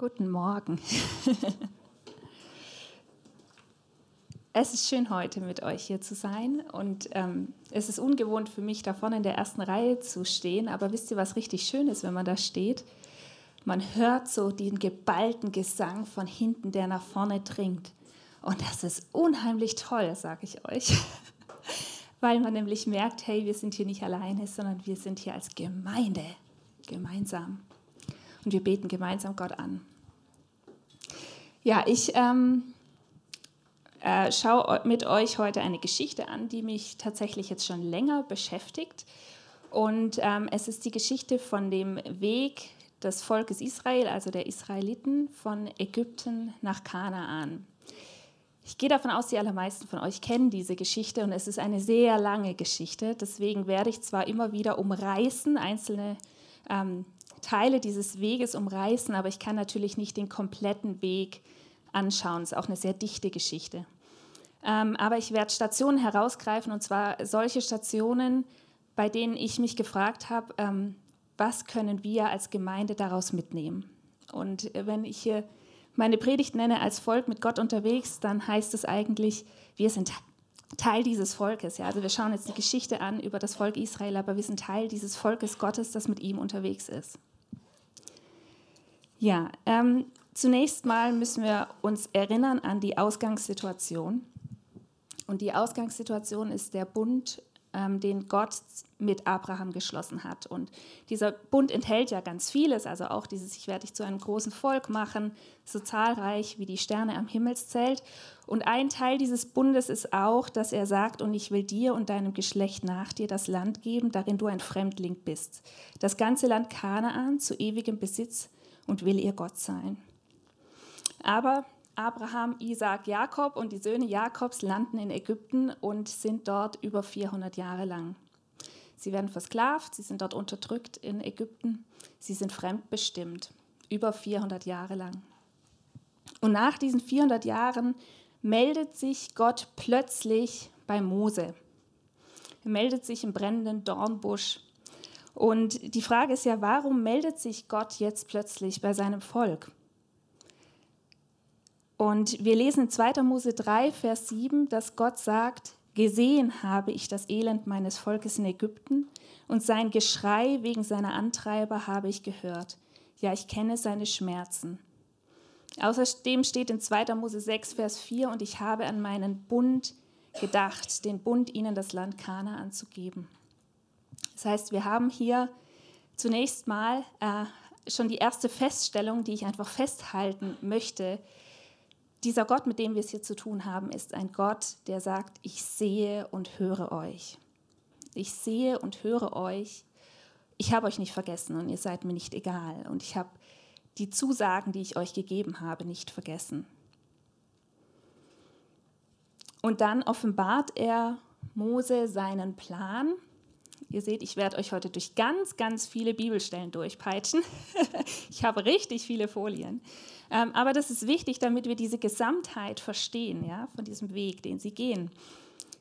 Guten Morgen. es ist schön, heute mit euch hier zu sein. Und ähm, es ist ungewohnt für mich, da vorne in der ersten Reihe zu stehen. Aber wisst ihr, was richtig schön ist, wenn man da steht? Man hört so den geballten Gesang von hinten, der nach vorne dringt. Und das ist unheimlich toll, sage ich euch. Weil man nämlich merkt, hey, wir sind hier nicht alleine, sondern wir sind hier als Gemeinde gemeinsam und wir beten gemeinsam Gott an. Ja, ich ähm, äh, schaue mit euch heute eine Geschichte an, die mich tatsächlich jetzt schon länger beschäftigt. Und ähm, es ist die Geschichte von dem Weg des Volkes Israel, also der Israeliten, von Ägypten nach Kanaan. Ich gehe davon aus, die allermeisten von euch kennen diese Geschichte und es ist eine sehr lange Geschichte. Deswegen werde ich zwar immer wieder umreißen, einzelne ähm, Teile dieses Weges umreißen, aber ich kann natürlich nicht den kompletten Weg anschauen. Es ist auch eine sehr dichte Geschichte. Ähm, aber ich werde Stationen herausgreifen, und zwar solche Stationen, bei denen ich mich gefragt habe, ähm, was können wir als Gemeinde daraus mitnehmen? Und wenn ich hier meine Predigt nenne als Volk mit Gott unterwegs, dann heißt es eigentlich, wir sind Teil dieses Volkes. Ja? Also wir schauen jetzt die Geschichte an über das Volk Israel, aber wir sind Teil dieses Volkes Gottes, das mit ihm unterwegs ist. Ja, ähm, zunächst mal müssen wir uns erinnern an die Ausgangssituation. Und die Ausgangssituation ist der Bund, ähm, den Gott mit Abraham geschlossen hat. Und dieser Bund enthält ja ganz vieles, also auch dieses, ich werde dich zu einem großen Volk machen, so zahlreich wie die Sterne am Himmelszelt. Und ein Teil dieses Bundes ist auch, dass er sagt, und ich will dir und deinem Geschlecht nach dir das Land geben, darin du ein Fremdling bist. Das ganze Land Kanaan zu ewigem Besitz und will ihr Gott sein. Aber Abraham, Isaac, Jakob und die Söhne Jakobs landen in Ägypten und sind dort über 400 Jahre lang. Sie werden versklavt, sie sind dort unterdrückt in Ägypten, sie sind fremdbestimmt, über 400 Jahre lang. Und nach diesen 400 Jahren meldet sich Gott plötzlich bei Mose. Er meldet sich im brennenden Dornbusch und die Frage ist ja, warum meldet sich Gott jetzt plötzlich bei seinem Volk? Und wir lesen in 2. Mose 3, Vers 7, dass Gott sagt, Gesehen habe ich das Elend meines Volkes in Ägypten und sein Geschrei wegen seiner Antreiber habe ich gehört. Ja, ich kenne seine Schmerzen. Außerdem steht in 2. Mose 6, Vers 4, und ich habe an meinen Bund gedacht, den Bund, ihnen das Land Kana anzugeben. Das heißt, wir haben hier zunächst mal äh, schon die erste Feststellung, die ich einfach festhalten möchte. Dieser Gott, mit dem wir es hier zu tun haben, ist ein Gott, der sagt, ich sehe und höre euch. Ich sehe und höre euch. Ich habe euch nicht vergessen und ihr seid mir nicht egal. Und ich habe die Zusagen, die ich euch gegeben habe, nicht vergessen. Und dann offenbart er Mose seinen Plan Ihr seht, ich werde euch heute durch ganz, ganz viele Bibelstellen durchpeitschen. ich habe richtig viele Folien. Ähm, aber das ist wichtig, damit wir diese Gesamtheit verstehen, ja, von diesem Weg, den sie gehen.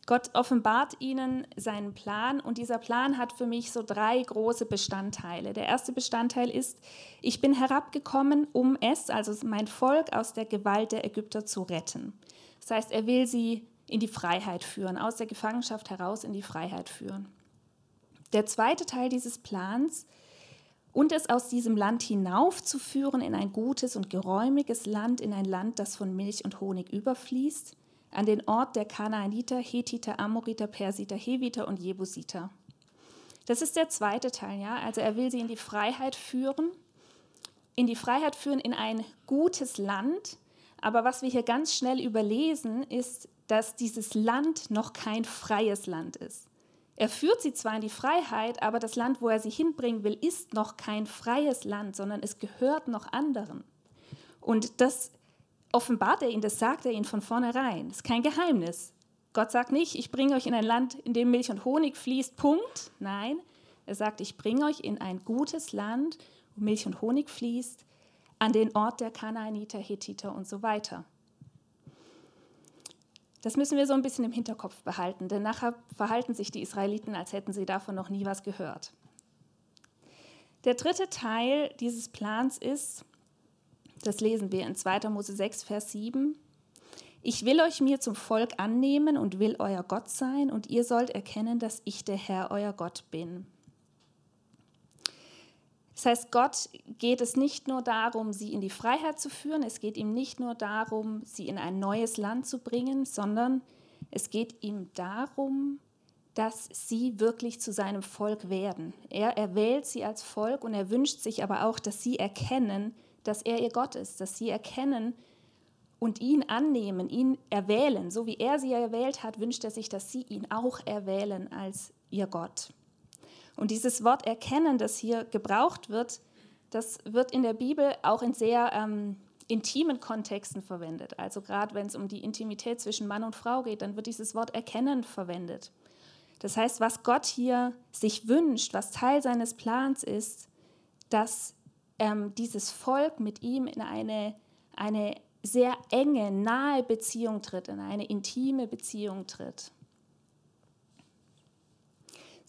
Gott offenbart ihnen seinen Plan und dieser Plan hat für mich so drei große Bestandteile. Der erste Bestandteil ist, ich bin herabgekommen, um es, also mein Volk, aus der Gewalt der Ägypter zu retten. Das heißt, er will sie in die Freiheit führen, aus der Gefangenschaft heraus in die Freiheit führen. Der zweite Teil dieses Plans und es aus diesem Land hinaufzuführen in ein gutes und geräumiges Land, in ein Land, das von Milch und Honig überfließt, an den Ort der Kanaaniter, Hethiter, Amoriter, Persiter, Heviter und Jebusiter. Das ist der zweite Teil, ja. Also er will sie in die Freiheit führen, in die Freiheit führen in ein gutes Land. Aber was wir hier ganz schnell überlesen, ist, dass dieses Land noch kein freies Land ist. Er führt sie zwar in die Freiheit, aber das Land, wo er sie hinbringen will, ist noch kein freies Land, sondern es gehört noch anderen. Und das offenbart er ihnen, das sagt er ihnen von vornherein. Das ist kein Geheimnis. Gott sagt nicht, ich bringe euch in ein Land, in dem Milch und Honig fließt, Punkt. Nein, er sagt, ich bringe euch in ein gutes Land, wo Milch und Honig fließt, an den Ort der Kanaaniter, Hethiter und so weiter. Das müssen wir so ein bisschen im Hinterkopf behalten, denn nachher verhalten sich die Israeliten, als hätten sie davon noch nie was gehört. Der dritte Teil dieses Plans ist, Das lesen wir in 2. Mose 6, Vers 7. Ich will euch mir zum Volk annehmen und will euer Gott sein, und ihr sollt erkennen, dass ich der Herr, euer Gott bin. Das heißt, Gott geht es nicht nur darum, sie in die Freiheit zu führen, es geht ihm nicht nur darum, sie in ein neues Land zu bringen, sondern es geht ihm darum, dass sie wirklich zu seinem Volk werden. Er erwählt sie als Volk und er wünscht sich aber auch, dass sie erkennen, dass er ihr Gott ist, dass sie erkennen und ihn annehmen, ihn erwählen. So wie er sie erwählt hat, wünscht er sich, dass sie ihn auch erwählen als ihr Gott. Und dieses Wort erkennen, das hier gebraucht wird, das wird in der Bibel auch in sehr ähm, intimen Kontexten verwendet. Also gerade wenn es um die Intimität zwischen Mann und Frau geht, dann wird dieses Wort erkennen verwendet. Das heißt, was Gott hier sich wünscht, was Teil seines Plans ist, dass ähm, dieses Volk mit ihm in eine, eine sehr enge, nahe Beziehung tritt, in eine intime Beziehung tritt.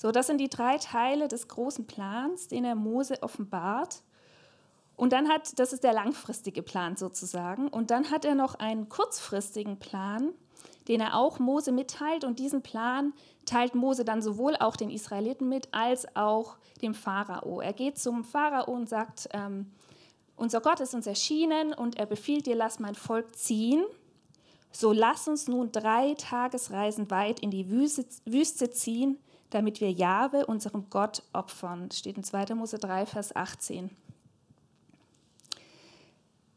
So, das sind die drei Teile des großen Plans, den er Mose offenbart. Und dann hat, das ist der langfristige Plan sozusagen. Und dann hat er noch einen kurzfristigen Plan, den er auch Mose mitteilt. Und diesen Plan teilt Mose dann sowohl auch den Israeliten mit, als auch dem Pharao. Er geht zum Pharao und sagt, ähm, unser Gott ist uns erschienen und er befiehlt dir, lass mein Volk ziehen. So lass uns nun drei Tagesreisen weit in die Wüste, Wüste ziehen, damit wir Jahwe, unserem Gott, opfern. Das steht in 2. Mose 3, Vers 18.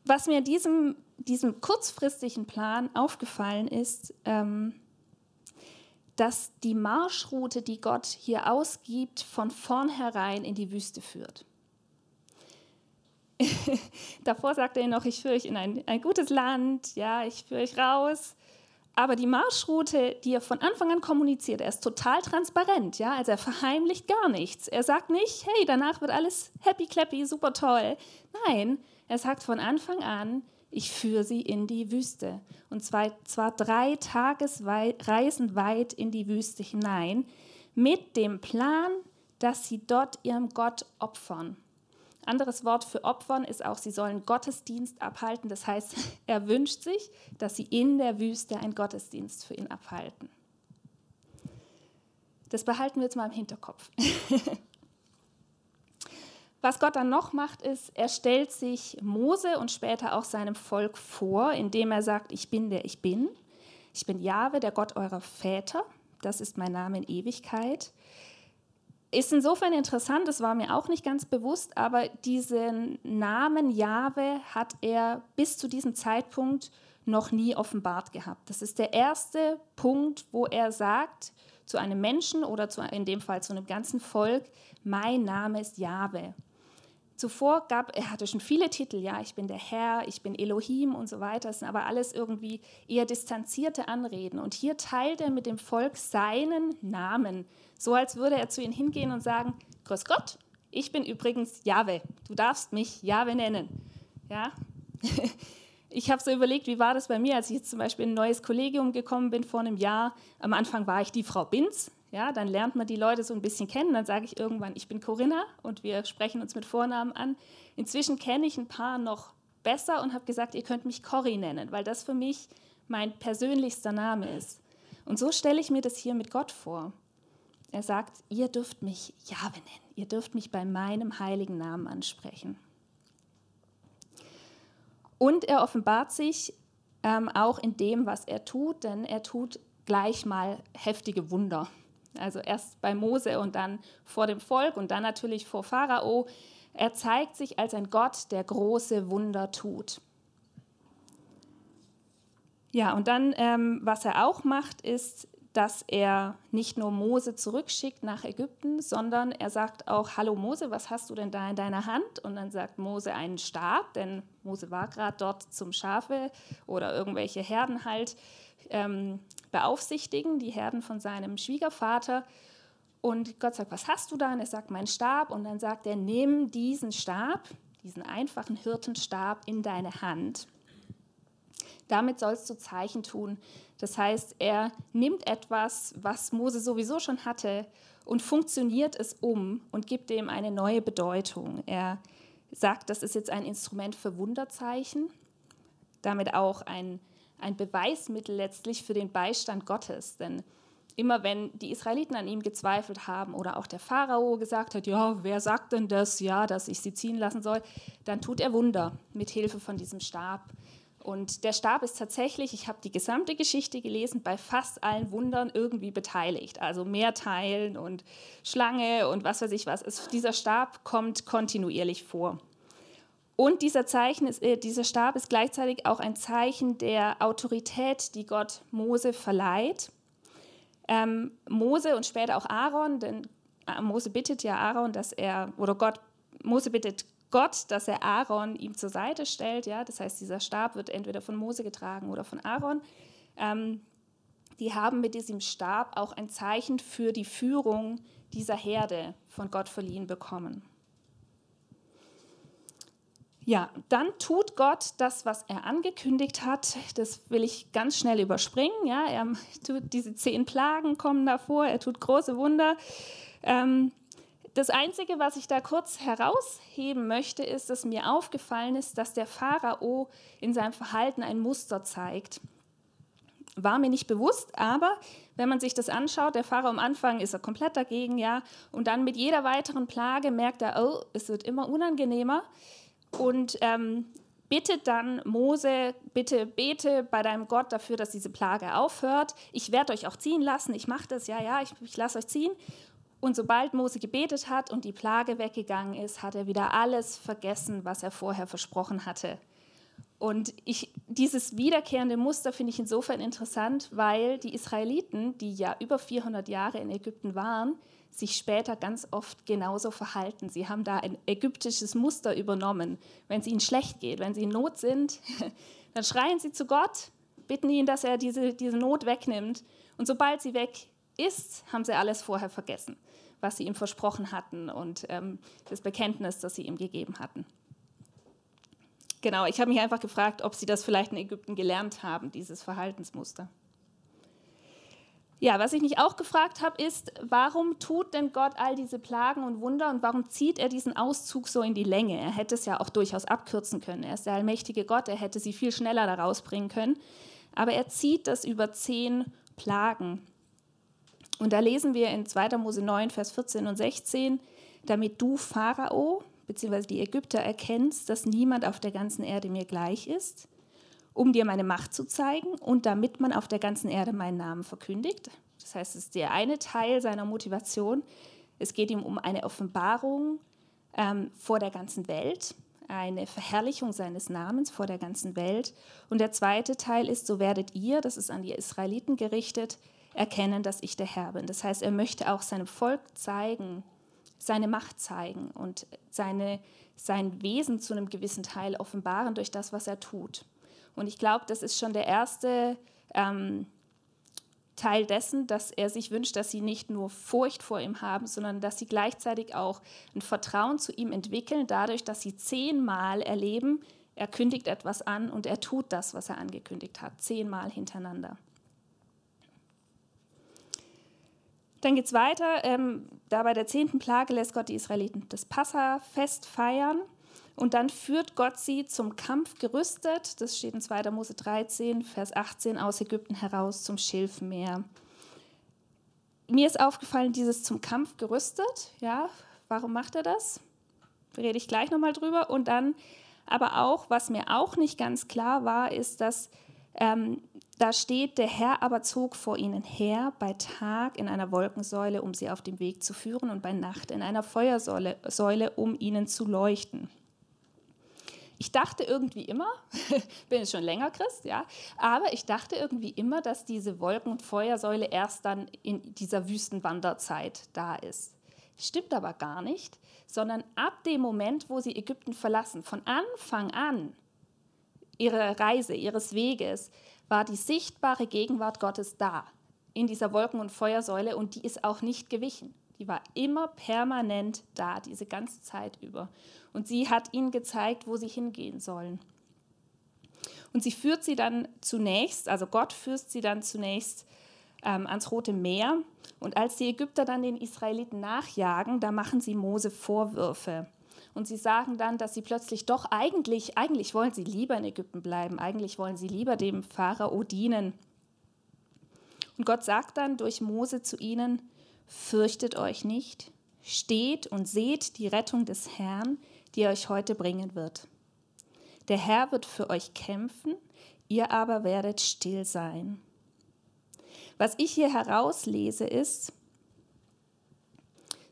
Was mir in diesem, diesem kurzfristigen Plan aufgefallen ist, ähm, dass die Marschroute, die Gott hier ausgibt, von vornherein in die Wüste führt. Davor sagt er noch, ich führe euch in ein, ein gutes Land, ja, ich führe euch raus, aber die Marschroute, die er von Anfang an kommuniziert, er ist total transparent, ja, also er verheimlicht gar nichts. Er sagt nicht, hey, danach wird alles happy clappy, super toll. Nein, er sagt von Anfang an, ich führe sie in die Wüste. Und zwar, zwar drei Tagesreisen weit in die Wüste hinein, mit dem Plan, dass sie dort ihrem Gott opfern. Anderes Wort für Opfern ist auch, sie sollen Gottesdienst abhalten. Das heißt, er wünscht sich, dass sie in der Wüste einen Gottesdienst für ihn abhalten. Das behalten wir jetzt mal im Hinterkopf. Was Gott dann noch macht, ist, er stellt sich Mose und später auch seinem Volk vor, indem er sagt, ich bin der ich bin. Ich bin Jahwe, der Gott eurer Väter. Das ist mein Name in Ewigkeit. Ist insofern interessant, das war mir auch nicht ganz bewusst, aber diesen Namen Jahwe hat er bis zu diesem Zeitpunkt noch nie offenbart gehabt. Das ist der erste Punkt, wo er sagt zu einem Menschen oder zu, in dem Fall zu einem ganzen Volk, mein Name ist Jahwe. Zuvor gab, er hatte schon viele Titel, ja, ich bin der Herr, ich bin Elohim und so weiter, das sind aber alles irgendwie eher distanzierte Anreden. Und hier teilt er mit dem Volk seinen Namen, so als würde er zu ihnen hingehen und sagen, Grüß Gott, ich bin übrigens Jahwe. Du darfst mich Jahwe nennen. Ja? Ich habe so überlegt, wie war das bei mir, als ich jetzt zum Beispiel in ein neues Kollegium gekommen bin vor einem Jahr. Am Anfang war ich die Frau Binz. Ja, dann lernt man die Leute so ein bisschen kennen. Dann sage ich irgendwann, ich bin Corinna und wir sprechen uns mit Vornamen an. Inzwischen kenne ich ein paar noch besser und habe gesagt, ihr könnt mich Cory nennen, weil das für mich mein persönlichster Name ist. Und so stelle ich mir das hier mit Gott vor. Er sagt, ihr dürft mich Jahwe nennen, ihr dürft mich bei meinem heiligen Namen ansprechen. Und er offenbart sich ähm, auch in dem, was er tut, denn er tut gleich mal heftige Wunder. Also erst bei Mose und dann vor dem Volk und dann natürlich vor Pharao. Er zeigt sich als ein Gott, der große Wunder tut. Ja, und dann, ähm, was er auch macht, ist, dass er nicht nur Mose zurückschickt nach Ägypten, sondern er sagt auch, hallo Mose, was hast du denn da in deiner Hand? Und dann sagt Mose einen Stab, denn Mose war gerade dort zum Schafe oder irgendwelche Herden halt ähm, beaufsichtigen, die Herden von seinem Schwiegervater. Und Gott sagt, was hast du da? Und er sagt, mein Stab. Und dann sagt er, nimm diesen Stab, diesen einfachen Hirtenstab in deine Hand. Damit sollst du Zeichen tun, das heißt, er nimmt etwas, was Mose sowieso schon hatte, und funktioniert es um und gibt dem eine neue Bedeutung. Er sagt, das ist jetzt ein Instrument für Wunderzeichen, damit auch ein, ein Beweismittel letztlich für den Beistand Gottes. Denn immer wenn die Israeliten an ihm gezweifelt haben oder auch der Pharao gesagt hat, ja, wer sagt denn das, ja, dass ich sie ziehen lassen soll, dann tut er Wunder mit Hilfe von diesem Stab. Und der Stab ist tatsächlich, ich habe die gesamte Geschichte gelesen, bei fast allen Wundern irgendwie beteiligt. Also Mehrteilen und Schlange und was weiß ich was. Es, dieser Stab kommt kontinuierlich vor. Und dieser, Zeichen ist, äh, dieser Stab ist gleichzeitig auch ein Zeichen der Autorität, die Gott Mose verleiht. Ähm, Mose und später auch Aaron, denn äh, Mose bittet ja Aaron, dass er, oder Gott, Mose bittet Gott, dass er Aaron ihm zur Seite stellt. Ja? Das heißt, dieser Stab wird entweder von Mose getragen oder von Aaron. Ähm, die haben mit diesem Stab auch ein Zeichen für die Führung dieser Herde von Gott verliehen bekommen. Ja, dann tut Gott das, was er angekündigt hat. Das will ich ganz schnell überspringen. Ja, er tut diese zehn Plagen kommen davor. Er tut große Wunder. Ähm, das Einzige, was ich da kurz herausheben möchte, ist, dass mir aufgefallen ist, dass der Pharao in seinem Verhalten ein Muster zeigt. War mir nicht bewusst, aber wenn man sich das anschaut, der Pharao am Anfang ist er komplett dagegen, ja, und dann mit jeder weiteren Plage merkt er, oh, es wird immer unangenehmer und ähm, bittet dann Mose, bitte bete bei deinem Gott dafür, dass diese Plage aufhört. Ich werde euch auch ziehen lassen, ich mache das, ja, ja, ich, ich lasse euch ziehen. Und sobald Mose gebetet hat und die Plage weggegangen ist, hat er wieder alles vergessen, was er vorher versprochen hatte. Und ich, dieses wiederkehrende Muster finde ich insofern interessant, weil die Israeliten, die ja über 400 Jahre in Ägypten waren, sich später ganz oft genauso verhalten. Sie haben da ein ägyptisches Muster übernommen. Wenn es ihnen schlecht geht, wenn sie in Not sind, dann schreien sie zu Gott, bitten ihn, dass er diese, diese Not wegnimmt. Und sobald sie weg ist, haben sie alles vorher vergessen was sie ihm versprochen hatten und ähm, das Bekenntnis, das sie ihm gegeben hatten. Genau, ich habe mich einfach gefragt, ob sie das vielleicht in Ägypten gelernt haben, dieses Verhaltensmuster. Ja, was ich mich auch gefragt habe, ist, warum tut denn Gott all diese Plagen und Wunder und warum zieht er diesen Auszug so in die Länge? Er hätte es ja auch durchaus abkürzen können. Er ist der allmächtige Gott, er hätte sie viel schneller da rausbringen können. Aber er zieht das über zehn Plagen. Und da lesen wir in 2. Mose 9, Vers 14 und 16, damit du Pharao bzw. die Ägypter erkennst, dass niemand auf der ganzen Erde mir gleich ist, um dir meine Macht zu zeigen und damit man auf der ganzen Erde meinen Namen verkündigt. Das heißt, es ist der eine Teil seiner Motivation. Es geht ihm um eine Offenbarung ähm, vor der ganzen Welt, eine Verherrlichung seines Namens vor der ganzen Welt. Und der zweite Teil ist, so werdet ihr, das ist an die Israeliten gerichtet, erkennen, dass ich der Herr bin. Das heißt, er möchte auch seinem Volk zeigen, seine Macht zeigen und seine, sein Wesen zu einem gewissen Teil offenbaren durch das, was er tut. Und ich glaube, das ist schon der erste ähm, Teil dessen, dass er sich wünscht, dass sie nicht nur Furcht vor ihm haben, sondern dass sie gleichzeitig auch ein Vertrauen zu ihm entwickeln, dadurch, dass sie zehnmal erleben, er kündigt etwas an und er tut das, was er angekündigt hat, zehnmal hintereinander. Dann geht es weiter. Ähm, da bei der zehnten Plage lässt Gott die Israeliten das Passafest feiern. Und dann führt Gott sie zum Kampf gerüstet. Das steht in 2. Mose 13, Vers 18, aus Ägypten heraus zum Schilfmeer. Mir ist aufgefallen, dieses zum Kampf gerüstet. Ja, warum macht er das? Rede ich gleich nochmal drüber. Und dann aber auch, was mir auch nicht ganz klar war, ist, dass ähm, da steht, der Herr aber zog vor ihnen her, bei Tag in einer Wolkensäule, um sie auf dem Weg zu führen, und bei Nacht in einer Feuersäule, Säule, um ihnen zu leuchten. Ich dachte irgendwie immer, bin jetzt schon länger Christ, ja, aber ich dachte irgendwie immer, dass diese Wolken- und Feuersäule erst dann in dieser Wüstenwanderzeit da ist. Stimmt aber gar nicht, sondern ab dem Moment, wo sie Ägypten verlassen, von Anfang an ihrer Reise, ihres Weges, war die sichtbare Gegenwart Gottes da in dieser Wolken- und Feuersäule und die ist auch nicht gewichen. Die war immer permanent da, diese ganze Zeit über. Und sie hat ihnen gezeigt, wo sie hingehen sollen. Und sie führt sie dann zunächst, also Gott führt sie dann zunächst ähm, ans Rote Meer. Und als die Ägypter dann den Israeliten nachjagen, da machen sie Mose Vorwürfe. Und sie sagen dann, dass sie plötzlich doch eigentlich, eigentlich wollen sie lieber in Ägypten bleiben, eigentlich wollen sie lieber dem Pharao dienen. Und Gott sagt dann durch Mose zu ihnen, fürchtet euch nicht, steht und seht die Rettung des Herrn, die er euch heute bringen wird. Der Herr wird für euch kämpfen, ihr aber werdet still sein. Was ich hier herauslese ist,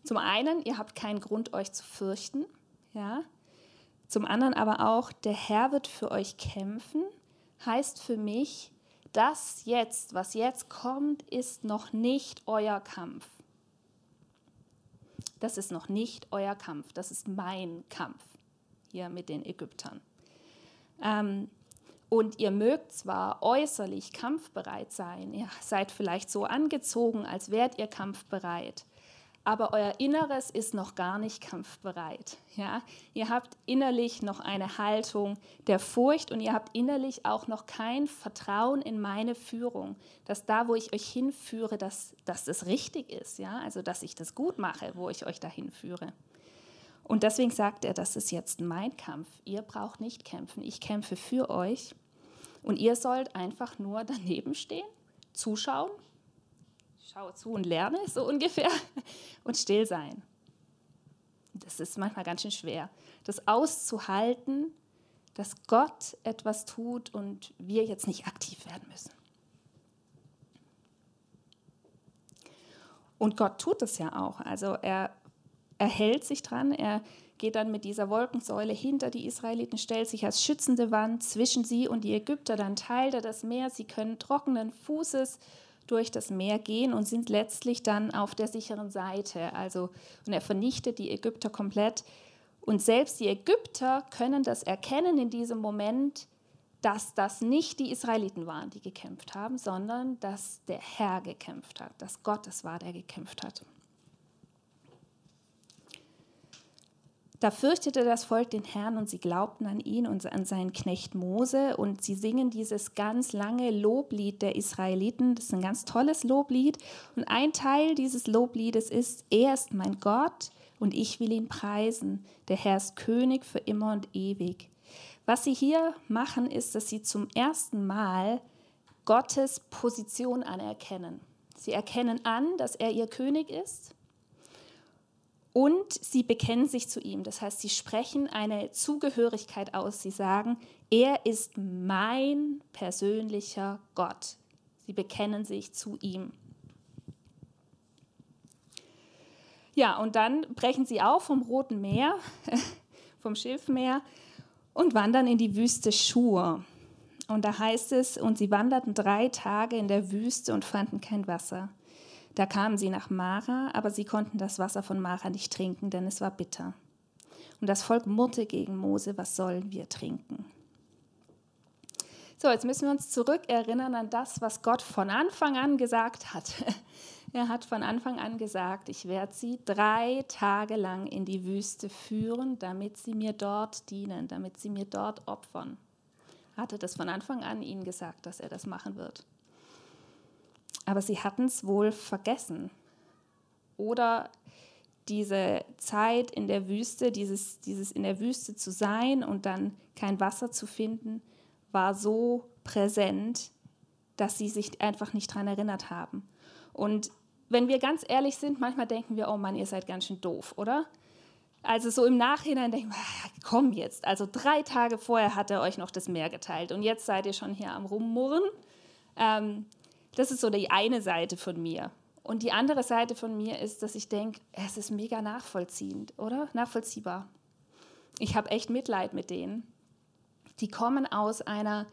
zum einen, ihr habt keinen Grund, euch zu fürchten. Ja? Zum anderen aber auch, der Herr wird für euch kämpfen, heißt für mich, das jetzt, was jetzt kommt, ist noch nicht euer Kampf. Das ist noch nicht euer Kampf, das ist mein Kampf hier mit den Ägyptern. Ähm, und ihr mögt zwar äußerlich kampfbereit sein, ihr seid vielleicht so angezogen, als wärt ihr kampfbereit, aber euer Inneres ist noch gar nicht kampfbereit. Ja? Ihr habt innerlich noch eine Haltung der Furcht und ihr habt innerlich auch noch kein Vertrauen in meine Führung, dass da, wo ich euch hinführe, dass, dass das richtig ist, ja? also dass ich das gut mache, wo ich euch dahin führe. Und deswegen sagt er, das ist jetzt mein Kampf. Ihr braucht nicht kämpfen, ich kämpfe für euch. Und ihr sollt einfach nur daneben stehen, zuschauen schaue zu und lerne, so ungefähr, und still sein. Das ist manchmal ganz schön schwer, das auszuhalten, dass Gott etwas tut und wir jetzt nicht aktiv werden müssen. Und Gott tut es ja auch. Also er, er hält sich dran, er geht dann mit dieser Wolkensäule hinter die Israeliten, stellt sich als schützende Wand zwischen sie und die Ägypter, dann teilt er das Meer, sie können trockenen Fußes durch das Meer gehen und sind letztlich dann auf der sicheren Seite. Also, und er vernichtet die Ägypter komplett. Und selbst die Ägypter können das erkennen in diesem Moment, dass das nicht die Israeliten waren, die gekämpft haben, sondern dass der Herr gekämpft hat, dass Gott es war, der gekämpft hat. Da fürchtete das Volk den Herrn und sie glaubten an ihn und an seinen Knecht Mose und sie singen dieses ganz lange Loblied der Israeliten. Das ist ein ganz tolles Loblied und ein Teil dieses Lobliedes ist, er ist mein Gott und ich will ihn preisen. Der Herr ist König für immer und ewig. Was sie hier machen, ist, dass sie zum ersten Mal Gottes Position anerkennen. Sie erkennen an, dass er ihr König ist und sie bekennen sich zu ihm. Das heißt, sie sprechen eine Zugehörigkeit aus. Sie sagen, er ist mein persönlicher Gott. Sie bekennen sich zu ihm. Ja, und dann brechen sie auf vom Roten Meer, vom Schilfmeer und wandern in die Wüste Schur. Und da heißt es, und sie wanderten drei Tage in der Wüste und fanden kein Wasser. Da kamen sie nach Mara, aber sie konnten das Wasser von Mara nicht trinken, denn es war bitter. Und das Volk murrte gegen Mose, was sollen wir trinken? So, jetzt müssen wir uns zurückerinnern an das, was Gott von Anfang an gesagt hat. Er hat von Anfang an gesagt, ich werde sie drei Tage lang in die Wüste führen, damit sie mir dort dienen, damit sie mir dort opfern. Er hatte das von Anfang an ihnen gesagt, dass er das machen wird aber sie hatten es wohl vergessen. Oder diese Zeit in der Wüste, dieses, dieses in der Wüste zu sein und dann kein Wasser zu finden, war so präsent, dass sie sich einfach nicht daran erinnert haben. Und wenn wir ganz ehrlich sind, manchmal denken wir, oh Mann, ihr seid ganz schön doof, oder? Also so im Nachhinein denken wir, ah, komm jetzt, also drei Tage vorher hat er euch noch das Meer geteilt und jetzt seid ihr schon hier am Rummurren. Ähm, das ist so die eine Seite von mir. Und die andere Seite von mir ist, dass ich denke, es ist mega nachvollziehend, oder? Nachvollziehbar. Ich habe echt Mitleid mit denen. Die kommen aus einer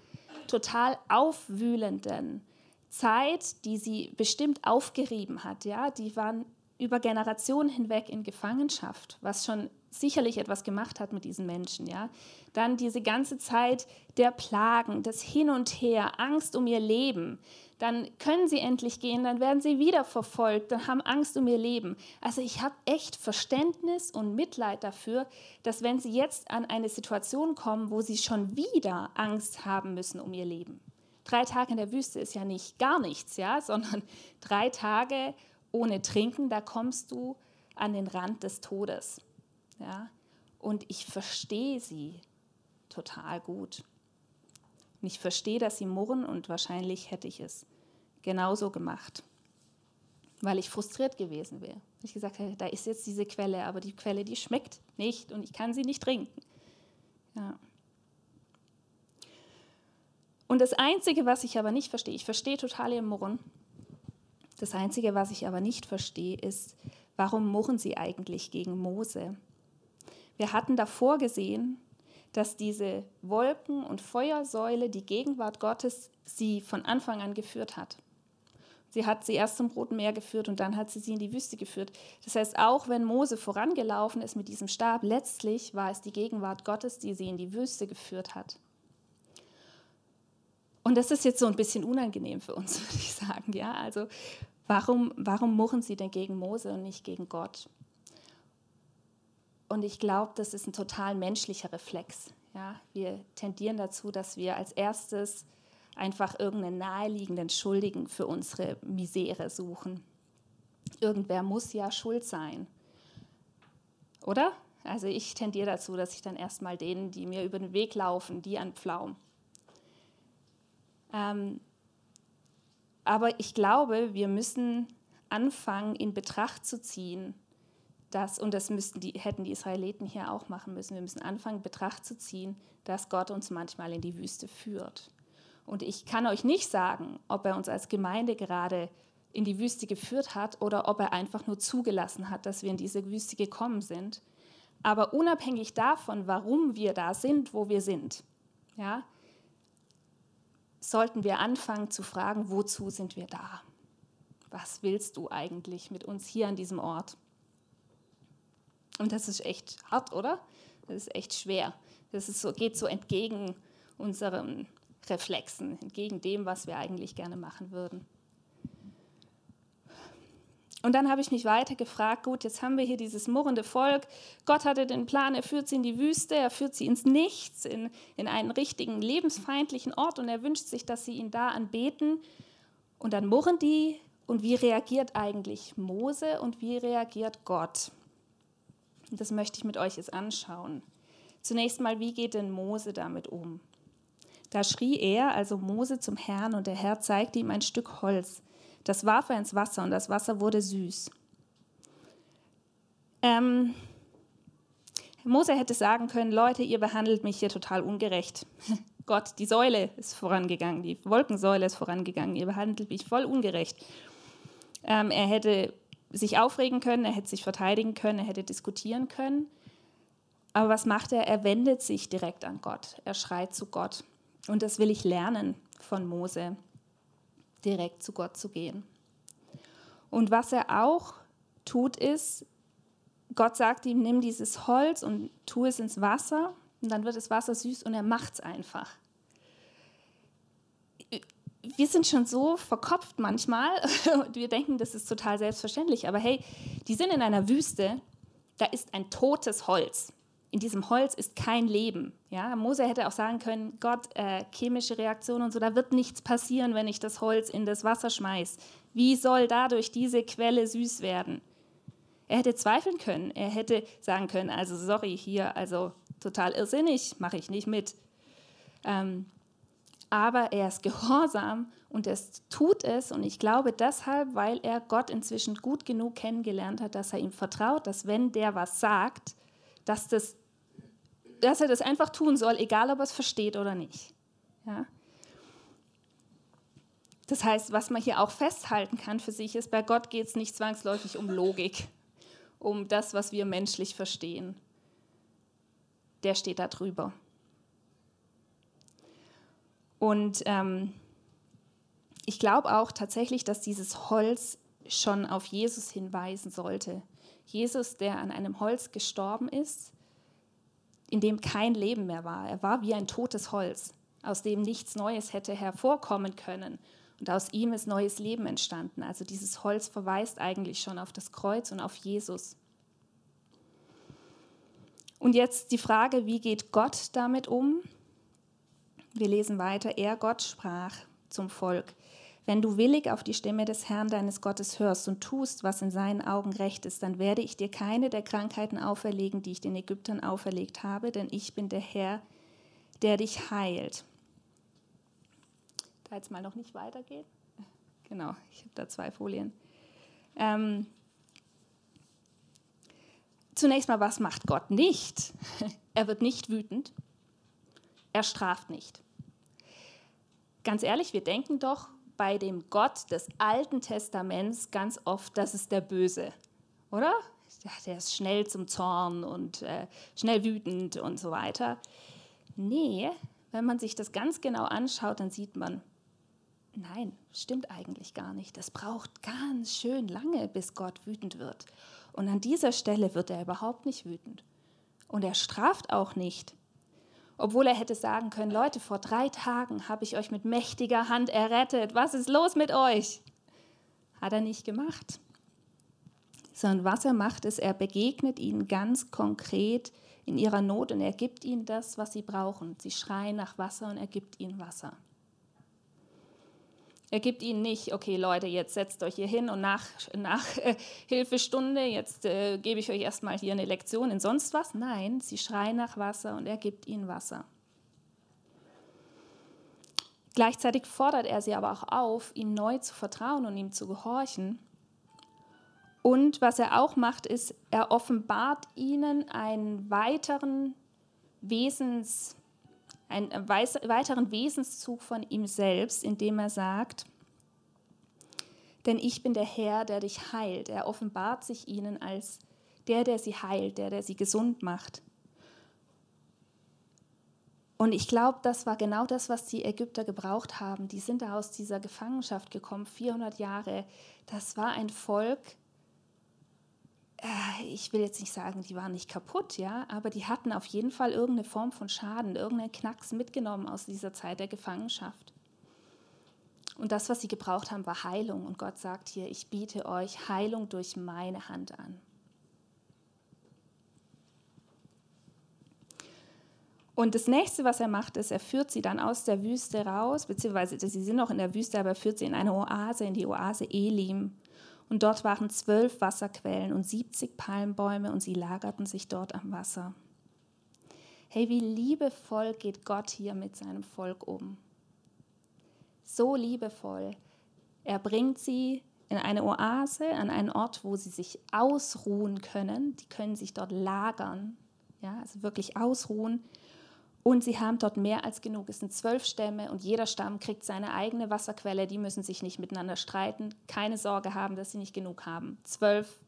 total aufwühlenden Zeit, die sie bestimmt aufgerieben hat. Ja? Die waren über Generationen hinweg in Gefangenschaft, was schon sicherlich etwas gemacht hat mit diesen Menschen. Ja? Dann diese ganze Zeit der Plagen, das Hin und Her, Angst um ihr Leben, dann können sie endlich gehen, dann werden sie wieder verfolgt, dann haben Angst um ihr Leben. Also ich habe echt Verständnis und Mitleid dafür, dass wenn sie jetzt an eine Situation kommen, wo sie schon wieder Angst haben müssen um ihr Leben. Drei Tage in der Wüste ist ja nicht gar nichts, ja, sondern drei Tage ohne Trinken, da kommst du an den Rand des Todes. Ja. und ich verstehe sie total gut. Und ich verstehe, dass sie murren und wahrscheinlich hätte ich es genauso gemacht, weil ich frustriert gewesen wäre. Ich gesagt hätte, da ist jetzt diese Quelle, aber die Quelle, die schmeckt nicht und ich kann sie nicht trinken. Ja. Und das Einzige, was ich aber nicht verstehe, ich verstehe total ihr Murren. Das Einzige, was ich aber nicht verstehe, ist, warum murren sie eigentlich gegen Mose? Wir hatten davor gesehen, dass diese Wolken- und Feuersäule, die Gegenwart Gottes, sie von Anfang an geführt hat. Sie hat sie erst zum Roten Meer geführt und dann hat sie sie in die Wüste geführt. Das heißt, auch wenn Mose vorangelaufen ist mit diesem Stab, letztlich war es die Gegenwart Gottes, die sie in die Wüste geführt hat. Und das ist jetzt so ein bisschen unangenehm für uns, würde ich sagen. Ja, also warum, warum murren sie denn gegen Mose und nicht gegen Gott? Und ich glaube, das ist ein total menschlicher Reflex. Ja, wir tendieren dazu, dass wir als erstes einfach irgendeinen naheliegenden Schuldigen für unsere Misere suchen. Irgendwer muss ja schuld sein. Oder? Also ich tendiere dazu, dass ich dann erstmal denen, die mir über den Weg laufen, die anpflaume. Ähm, aber ich glaube, wir müssen anfangen, in Betracht zu ziehen, dass, und das müssten die, hätten die Israeliten hier auch machen müssen, wir müssen anfangen, Betracht zu ziehen, dass Gott uns manchmal in die Wüste führt. Und ich kann euch nicht sagen, ob er uns als Gemeinde gerade in die Wüste geführt hat oder ob er einfach nur zugelassen hat, dass wir in diese Wüste gekommen sind. Aber unabhängig davon, warum wir da sind, wo wir sind, ja, sollten wir anfangen zu fragen, wozu sind wir da? Was willst du eigentlich mit uns hier an diesem Ort? Und das ist echt hart, oder? Das ist echt schwer. Das so, geht so entgegen unseren Reflexen, entgegen dem, was wir eigentlich gerne machen würden. Und dann habe ich mich weiter gefragt, gut, jetzt haben wir hier dieses murrende Volk. Gott hatte den Plan, er führt sie in die Wüste, er führt sie ins Nichts, in, in einen richtigen lebensfeindlichen Ort und er wünscht sich, dass sie ihn da anbeten. Und dann murren die. Und wie reagiert eigentlich Mose und wie reagiert Gott? Und das möchte ich mit euch jetzt anschauen. Zunächst mal, wie geht denn Mose damit um? Da schrie er, also Mose, zum Herrn und der Herr zeigte ihm ein Stück Holz. Das warf er ins Wasser und das Wasser wurde süß. Ähm, Mose hätte sagen können, Leute, ihr behandelt mich hier total ungerecht. Gott, die Säule ist vorangegangen, die Wolkensäule ist vorangegangen, ihr behandelt mich voll ungerecht. Ähm, er hätte sich aufregen können, er hätte sich verteidigen können, er hätte diskutieren können. Aber was macht er? Er wendet sich direkt an Gott. Er schreit zu Gott. Und das will ich lernen von Mose direkt zu Gott zu gehen. Und was er auch tut, ist, Gott sagt ihm, nimm dieses Holz und tu es ins Wasser und dann wird das Wasser süß und er macht es einfach. Wir sind schon so verkopft manchmal und wir denken, das ist total selbstverständlich. Aber hey, die sind in einer Wüste, da ist ein totes Holz in diesem Holz ist kein Leben. Ja, Mose hätte auch sagen können, Gott, äh, chemische Reaktionen und so, da wird nichts passieren, wenn ich das Holz in das Wasser schmeiß. Wie soll dadurch diese Quelle süß werden? Er hätte zweifeln können. Er hätte sagen können, also sorry, hier, also total irrsinnig, mache ich nicht mit. Ähm, aber er ist gehorsam und er tut es und ich glaube deshalb, weil er Gott inzwischen gut genug kennengelernt hat, dass er ihm vertraut, dass wenn der was sagt, dass das dass er das einfach tun soll, egal ob er es versteht oder nicht. Ja? Das heißt, was man hier auch festhalten kann für sich ist, bei Gott geht es nicht zwangsläufig um Logik, um das, was wir menschlich verstehen. Der steht da drüber. Und ähm, ich glaube auch tatsächlich, dass dieses Holz schon auf Jesus hinweisen sollte. Jesus, der an einem Holz gestorben ist, in dem kein Leben mehr war. Er war wie ein totes Holz, aus dem nichts Neues hätte hervorkommen können. Und aus ihm ist neues Leben entstanden. Also dieses Holz verweist eigentlich schon auf das Kreuz und auf Jesus. Und jetzt die Frage, wie geht Gott damit um? Wir lesen weiter. Er, Gott, sprach zum Volk. Wenn du willig auf die Stimme des Herrn deines Gottes hörst und tust, was in seinen Augen recht ist, dann werde ich dir keine der Krankheiten auferlegen, die ich den Ägyptern auferlegt habe, denn ich bin der Herr, der dich heilt. Da jetzt mal noch nicht weitergeht. Genau, ich habe da zwei Folien. Ähm, zunächst mal, was macht Gott nicht? Er wird nicht wütend. Er straft nicht. Ganz ehrlich, wir denken doch, bei dem Gott des Alten Testaments ganz oft, das ist der Böse, oder? Der ist schnell zum Zorn und äh, schnell wütend und so weiter. Nee, wenn man sich das ganz genau anschaut, dann sieht man, nein, stimmt eigentlich gar nicht. Das braucht ganz schön lange, bis Gott wütend wird. Und an dieser Stelle wird er überhaupt nicht wütend. Und er straft auch nicht. Obwohl er hätte sagen können, Leute, vor drei Tagen habe ich euch mit mächtiger Hand errettet. Was ist los mit euch? Hat er nicht gemacht. Sondern was er macht, ist, er begegnet ihnen ganz konkret in ihrer Not und er gibt ihnen das, was sie brauchen. Sie schreien nach Wasser und er gibt ihnen Wasser. Er gibt ihnen nicht, okay Leute, jetzt setzt euch hier hin und nach, nach äh, Hilfestunde, jetzt äh, gebe ich euch erstmal hier eine Lektion in sonst was. Nein, sie schreien nach Wasser und er gibt ihnen Wasser. Gleichzeitig fordert er sie aber auch auf, ihm neu zu vertrauen und ihm zu gehorchen. Und was er auch macht, ist, er offenbart ihnen einen weiteren Wesens, einen weiteren Wesenszug von ihm selbst, indem er sagt, denn ich bin der Herr, der dich heilt. Er offenbart sich ihnen als der, der sie heilt, der, der sie gesund macht. Und ich glaube, das war genau das, was die Ägypter gebraucht haben. Die sind da aus dieser Gefangenschaft gekommen, 400 Jahre. Das war ein Volk, ich will jetzt nicht sagen, die waren nicht kaputt, ja, aber die hatten auf jeden Fall irgendeine Form von Schaden, irgendeinen Knacks mitgenommen aus dieser Zeit der Gefangenschaft. Und das, was sie gebraucht haben, war Heilung. Und Gott sagt hier, ich biete euch Heilung durch meine Hand an. Und das nächste, was er macht, ist, er führt sie dann aus der Wüste raus, beziehungsweise sie sind noch in der Wüste, aber er führt sie in eine Oase, in die Oase Elim. Und dort waren zwölf Wasserquellen und 70 Palmbäume und sie lagerten sich dort am Wasser. Hey, wie liebevoll geht Gott hier mit seinem Volk um. So liebevoll. Er bringt sie in eine Oase, an einen Ort, wo sie sich ausruhen können. Die können sich dort lagern, ja, also wirklich ausruhen. Und sie haben dort mehr als genug. Es sind zwölf Stämme und jeder Stamm kriegt seine eigene Wasserquelle. Die müssen sich nicht miteinander streiten, keine Sorge haben, dass sie nicht genug haben. Zwölf,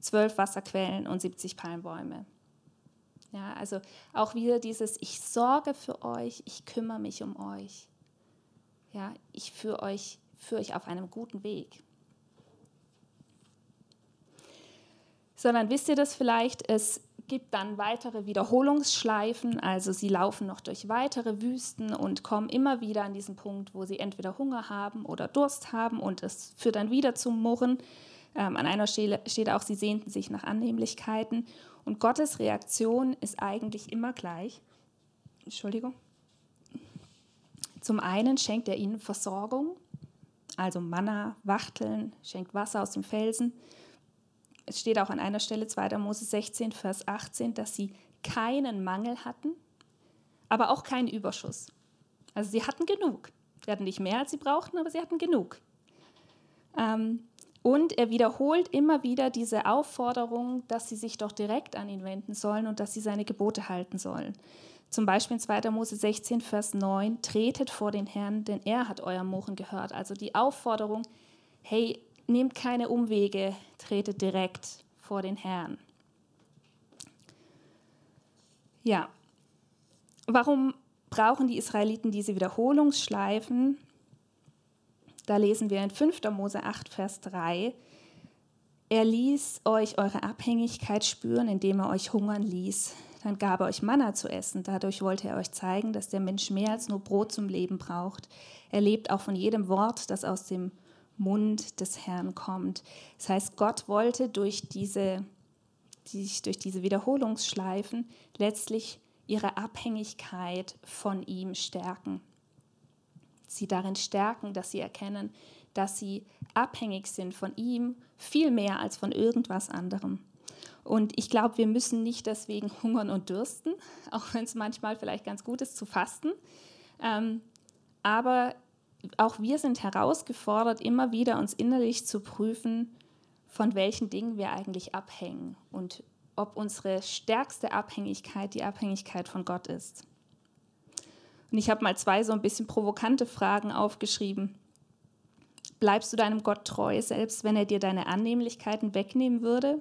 zwölf Wasserquellen und 70 Palmbäume. Ja, also auch wieder dieses, ich sorge für euch, ich kümmere mich um euch. Ja, ich führe euch, führe euch auf einem guten Weg. Sondern wisst ihr das vielleicht? Es gibt dann weitere Wiederholungsschleifen, also sie laufen noch durch weitere Wüsten und kommen immer wieder an diesen Punkt, wo sie entweder Hunger haben oder Durst haben und es führt dann wieder zum Murren. Ähm, an einer Stelle steht auch, sie sehnten sich nach Annehmlichkeiten und Gottes Reaktion ist eigentlich immer gleich. Entschuldigung. Zum einen schenkt er ihnen Versorgung, also Manna, Wachteln, schenkt Wasser aus dem Felsen es steht auch an einer Stelle 2. Mose 16, Vers 18, dass sie keinen Mangel hatten, aber auch keinen Überschuss. Also sie hatten genug. Sie hatten nicht mehr, als sie brauchten, aber sie hatten genug. Ähm, und er wiederholt immer wieder diese Aufforderung, dass sie sich doch direkt an ihn wenden sollen und dass sie seine Gebote halten sollen. Zum Beispiel in 2. Mose 16, Vers 9, tretet vor den Herrn, denn er hat euer Murren gehört. Also die Aufforderung, hey, nehmt keine Umwege, tretet direkt vor den Herrn. Ja, warum brauchen die Israeliten diese Wiederholungsschleifen? Da lesen wir in 5. Mose 8, Vers 3. Er ließ euch eure Abhängigkeit spüren, indem er euch hungern ließ. Dann gab er euch Manna zu essen. Dadurch wollte er euch zeigen, dass der Mensch mehr als nur Brot zum Leben braucht. Er lebt auch von jedem Wort, das aus dem Mund des Herrn kommt. Das heißt, Gott wollte durch diese, durch diese sie darin stärken, dass sie erkennen, dass sie abhängig sind von ihm, viel mehr als von irgendwas anderem. Und ich glaube, wir müssen nicht deswegen hungern und dürsten, auch wenn es manchmal vielleicht ganz gut ist zu fasten. Ähm, aber auch wir sind herausgefordert, immer wieder uns innerlich zu prüfen, von welchen Dingen wir eigentlich abhängen und ob unsere stärkste Abhängigkeit die Abhängigkeit von Gott ist. Und ich habe mal zwei so ein bisschen provokante Fragen aufgeschrieben. Bleibst du deinem Gott treu, selbst wenn er dir deine Annehmlichkeiten wegnehmen würde?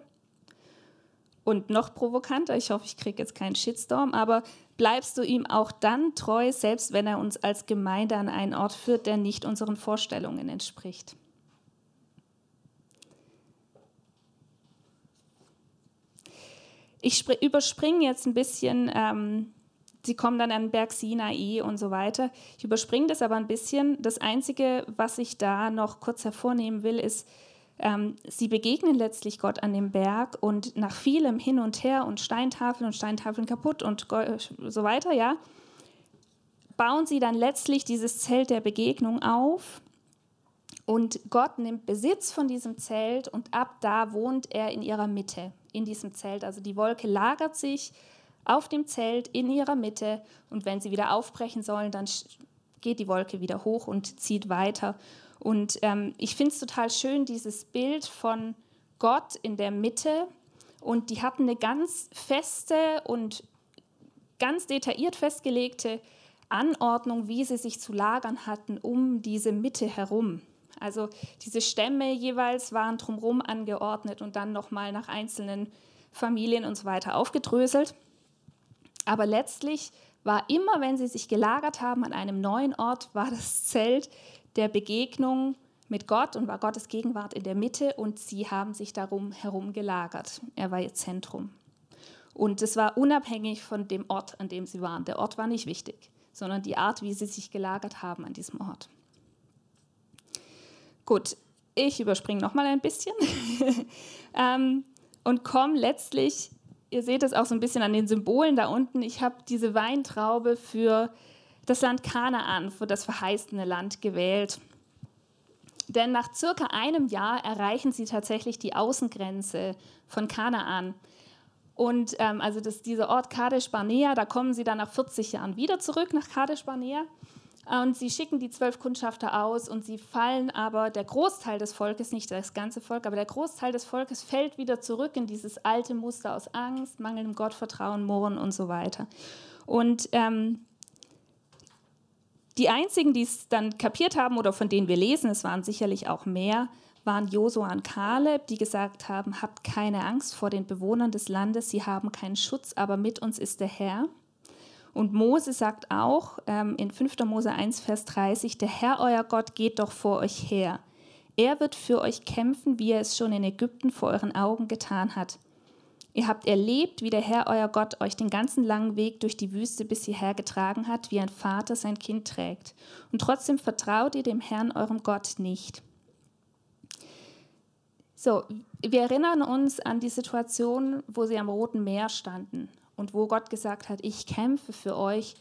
Und noch provokanter, ich hoffe, ich kriege jetzt keinen Shitstorm, aber bleibst du ihm auch dann treu, selbst wenn er uns als Gemeinde an einen Ort führt, der nicht unseren Vorstellungen entspricht? Ich überspringe jetzt ein bisschen, ähm, sie kommen dann an Berg Sinai und so weiter. Ich überspringe das aber ein bisschen. Das Einzige, was ich da noch kurz hervornehmen will, ist, ähm, sie begegnen letztlich Gott an dem Berg und nach vielem Hin und Her und Steintafeln und Steintafeln kaputt und so weiter, ja, bauen sie dann letztlich dieses Zelt der Begegnung auf und Gott nimmt Besitz von diesem Zelt und ab da wohnt er in ihrer Mitte, in diesem Zelt. Also die Wolke lagert sich auf dem Zelt in ihrer Mitte und wenn sie wieder aufbrechen sollen, dann geht die Wolke wieder hoch und zieht weiter. Und ähm, ich finde es total schön, dieses Bild von Gott in der Mitte. Und die hatten eine ganz feste und ganz detailliert festgelegte Anordnung, wie sie sich zu lagern hatten um diese Mitte herum. Also diese Stämme jeweils waren drumherum angeordnet und dann nochmal nach einzelnen Familien und so weiter aufgedröselt. Aber letztlich war immer, wenn sie sich gelagert haben an einem neuen Ort, war das Zelt der Begegnung mit Gott und war Gottes Gegenwart in der Mitte und sie haben sich darum herum gelagert. Er war ihr Zentrum. Und es war unabhängig von dem Ort, an dem sie waren. Der Ort war nicht wichtig, sondern die Art, wie sie sich gelagert haben an diesem Ort. Gut, ich überspringe noch mal ein bisschen ähm, und komme letztlich, ihr seht es auch so ein bisschen an den Symbolen da unten, ich habe diese Weintraube für das Land Kanaan, für das verheißene Land gewählt. Denn nach circa einem Jahr erreichen sie tatsächlich die Außengrenze von Kanaan. Und ähm, also das, dieser Ort Kadesh Barnea, da kommen sie dann nach 40 Jahren wieder zurück nach Kadesh Barnea. Und sie schicken die zwölf Kundschafter aus und sie fallen aber, der Großteil des Volkes, nicht das ganze Volk, aber der Großteil des Volkes fällt wieder zurück in dieses alte Muster aus Angst, mangelndem Gottvertrauen, Murren und so weiter. Und ähm, die einzigen, die es dann kapiert haben oder von denen wir lesen, es waren sicherlich auch mehr, waren Josua und Kaleb, die gesagt haben, habt keine Angst vor den Bewohnern des Landes, sie haben keinen Schutz, aber mit uns ist der Herr. Und Mose sagt auch ähm, in 5. Mose 1, Vers 30, der Herr, euer Gott, geht doch vor euch her. Er wird für euch kämpfen, wie er es schon in Ägypten vor euren Augen getan hat. Ihr habt erlebt, wie der Herr, euer Gott, euch den ganzen langen Weg durch die Wüste bis hierher getragen hat, wie ein Vater sein Kind trägt. Und trotzdem vertraut ihr dem Herrn, eurem Gott, nicht. So, wir erinnern uns an die Situation, wo sie am Roten Meer standen und wo Gott gesagt hat, ich kämpfe für euch,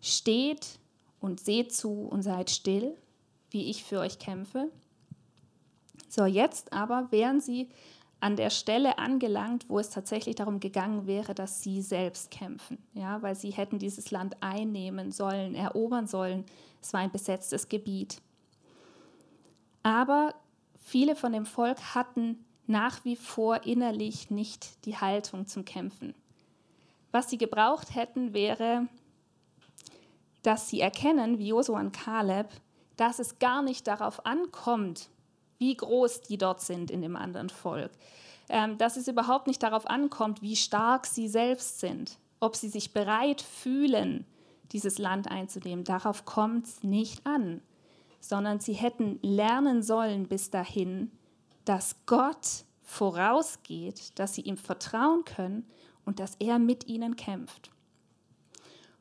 steht und seht zu und seid still, wie ich für euch kämpfe. So, jetzt aber wären sie an der Stelle angelangt, wo es tatsächlich darum gegangen wäre, dass sie selbst kämpfen, ja, weil sie hätten dieses Land einnehmen sollen, erobern sollen. Es war ein besetztes Gebiet. Aber viele von dem Volk hatten nach wie vor innerlich nicht die Haltung zum Kämpfen. Was sie gebraucht hätten, wäre, dass sie erkennen, wie Josua und Kaleb, dass es gar nicht darauf ankommt, wie groß die dort sind in dem anderen Volk. Ähm, dass es überhaupt nicht darauf ankommt, wie stark sie selbst sind, ob sie sich bereit fühlen, dieses Land einzunehmen. Darauf kommt es nicht an, sondern sie hätten lernen sollen bis dahin, dass Gott vorausgeht, dass sie ihm vertrauen können und dass er mit ihnen kämpft.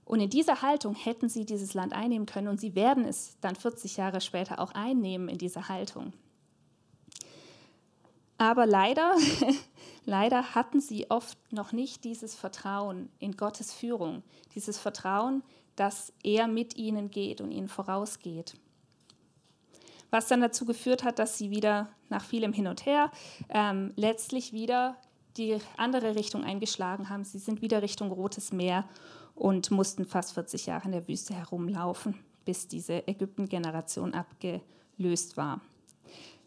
Und in dieser Haltung hätten sie dieses Land einnehmen können und sie werden es dann 40 Jahre später auch einnehmen in dieser Haltung. Aber leider, leider hatten sie oft noch nicht dieses Vertrauen in Gottes Führung, dieses Vertrauen, dass er mit ihnen geht und ihnen vorausgeht. was dann dazu geführt hat, dass sie wieder nach vielem Hin und Her ähm, letztlich wieder die andere Richtung eingeschlagen haben. Sie sind wieder Richtung Rotes Meer und mussten fast 40 Jahre in der Wüste herumlaufen, bis diese Ägypten-Generation abgelöst war.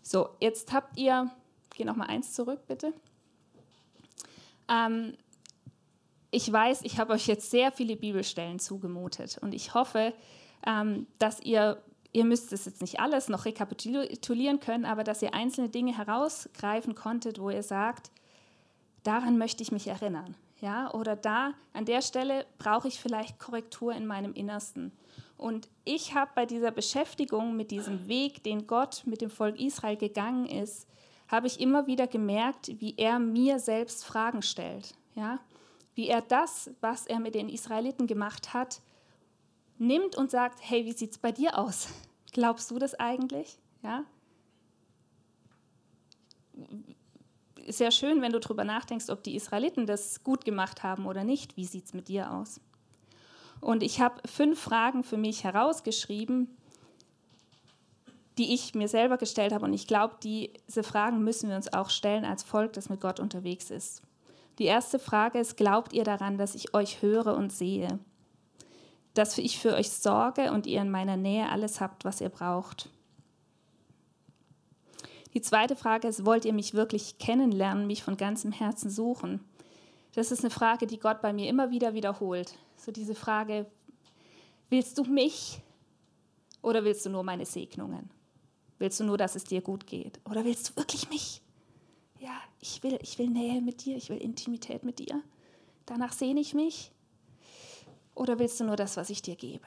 So, jetzt habt ihr, geh noch mal eins zurück, bitte. Ähm, ich weiß, ich habe euch jetzt sehr viele Bibelstellen zugemutet und ich hoffe, ähm, dass ihr, ihr müsst es jetzt nicht alles noch rekapitulieren können, aber dass ihr einzelne Dinge herausgreifen konntet, wo ihr sagt, daran möchte ich mich erinnern. Ja, oder da, an der Stelle brauche ich vielleicht Korrektur in meinem Innersten. Und ich habe bei dieser Beschäftigung mit diesem Weg, den Gott mit dem Volk Israel gegangen ist, habe ich immer wieder gemerkt, wie er mir selbst Fragen stellt. Ja? Wie er das, was er mit den Israeliten gemacht hat, nimmt und sagt, hey, wie sieht es bei dir aus? Glaubst du das eigentlich? Ja? ist schön, wenn du darüber nachdenkst, ob die Israeliten das gut gemacht haben oder nicht. Wie sieht es mit dir aus? Und ich habe fünf Fragen für mich herausgeschrieben, die ich mir selber gestellt habe. Und ich glaube, diese Fragen müssen wir uns auch stellen als Volk, das mit Gott unterwegs ist. Die erste Frage ist, glaubt ihr daran, dass ich euch höre und sehe? Dass ich für euch sorge und ihr in meiner Nähe alles habt, was ihr braucht? Die zweite Frage ist, wollt ihr mich wirklich kennenlernen, mich von ganzem Herzen suchen? Das ist eine Frage, die Gott bei mir immer wieder wiederholt. So diese Frage, willst du mich oder willst du nur meine Segnungen? Willst du nur, dass es dir gut geht? Oder willst du wirklich mich? Ja, ich will, ich will Nähe mit dir, ich will Intimität mit dir. Danach sehne ich mich. Oder willst du nur das, was ich dir gebe?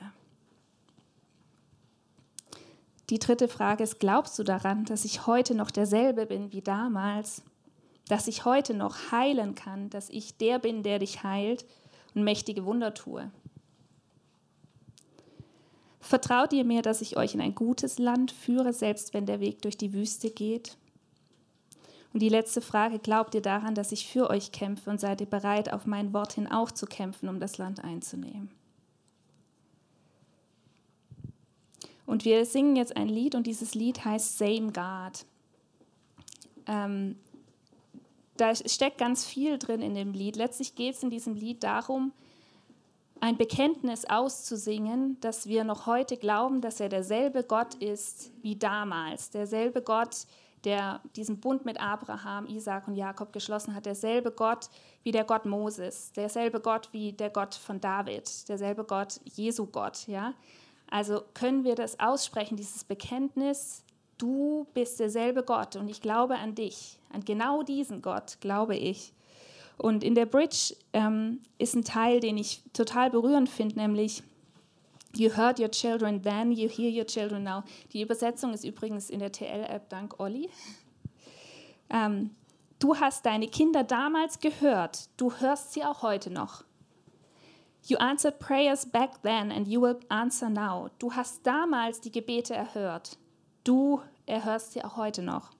Die dritte Frage ist, glaubst du daran, dass ich heute noch derselbe bin wie damals? Dass ich heute noch heilen kann, dass ich der bin, der dich heilt und mächtige Wunder tue? Vertraut ihr mir, dass ich euch in ein gutes Land führe, selbst wenn der Weg durch die Wüste geht? Und die letzte Frage, glaubt ihr daran, dass ich für euch kämpfe und seid ihr bereit, auf mein Wort hin auch zu kämpfen, um das Land einzunehmen? Und wir singen jetzt ein Lied und dieses Lied heißt Same God. Ähm, da steckt ganz viel drin in dem Lied. Letztlich geht es in diesem Lied darum, ein Bekenntnis auszusingen, dass wir noch heute glauben, dass er derselbe Gott ist wie damals, derselbe Gott, der diesen Bund mit Abraham, Isaac und Jakob geschlossen hat, derselbe Gott wie der Gott Moses, derselbe Gott wie der Gott von David, derselbe Gott, Jesu Gott, ja. Also können wir das aussprechen, dieses Bekenntnis, du bist derselbe Gott. Und ich glaube an dich, an genau diesen Gott glaube ich. Und in der Bridge ähm, ist ein Teil, den ich total berührend finde, nämlich You heard your children then, you hear your children now. Die Übersetzung ist übrigens in der TL-App dank Olli. Ähm, du hast deine Kinder damals gehört, du hörst sie auch heute noch. You answered prayers back then and you will answer now. Du hast damals die Gebete erhört. Du erhörst sie auch heute noch.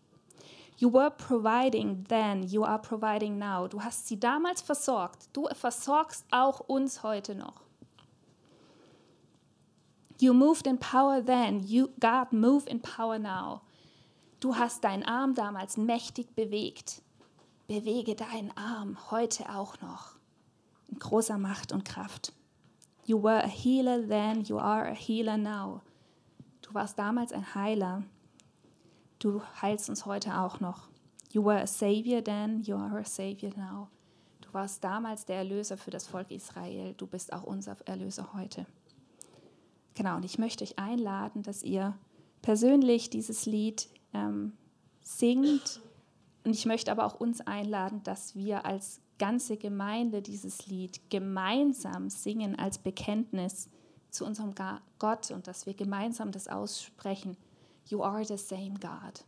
You were providing then, you are providing now. Du hast sie damals versorgt. Du versorgst auch uns heute noch. You moved in power then, you, God move in power now. Du hast deinen Arm damals mächtig bewegt. Bewege deinen Arm heute auch noch in großer Macht und Kraft. You were a healer then, you are a healer now. Du warst damals ein Heiler. Du heilst uns heute auch noch. You were a savior then, you are a savior now. Du warst damals der Erlöser für das Volk Israel. Du bist auch unser Erlöser heute. Genau, und ich möchte euch einladen, dass ihr persönlich dieses Lied ähm, singt. Und ich möchte aber auch uns einladen, dass wir als ganze Gemeinde dieses Lied gemeinsam singen als Bekenntnis zu unserem Gott und dass wir gemeinsam das aussprechen. You are the same God.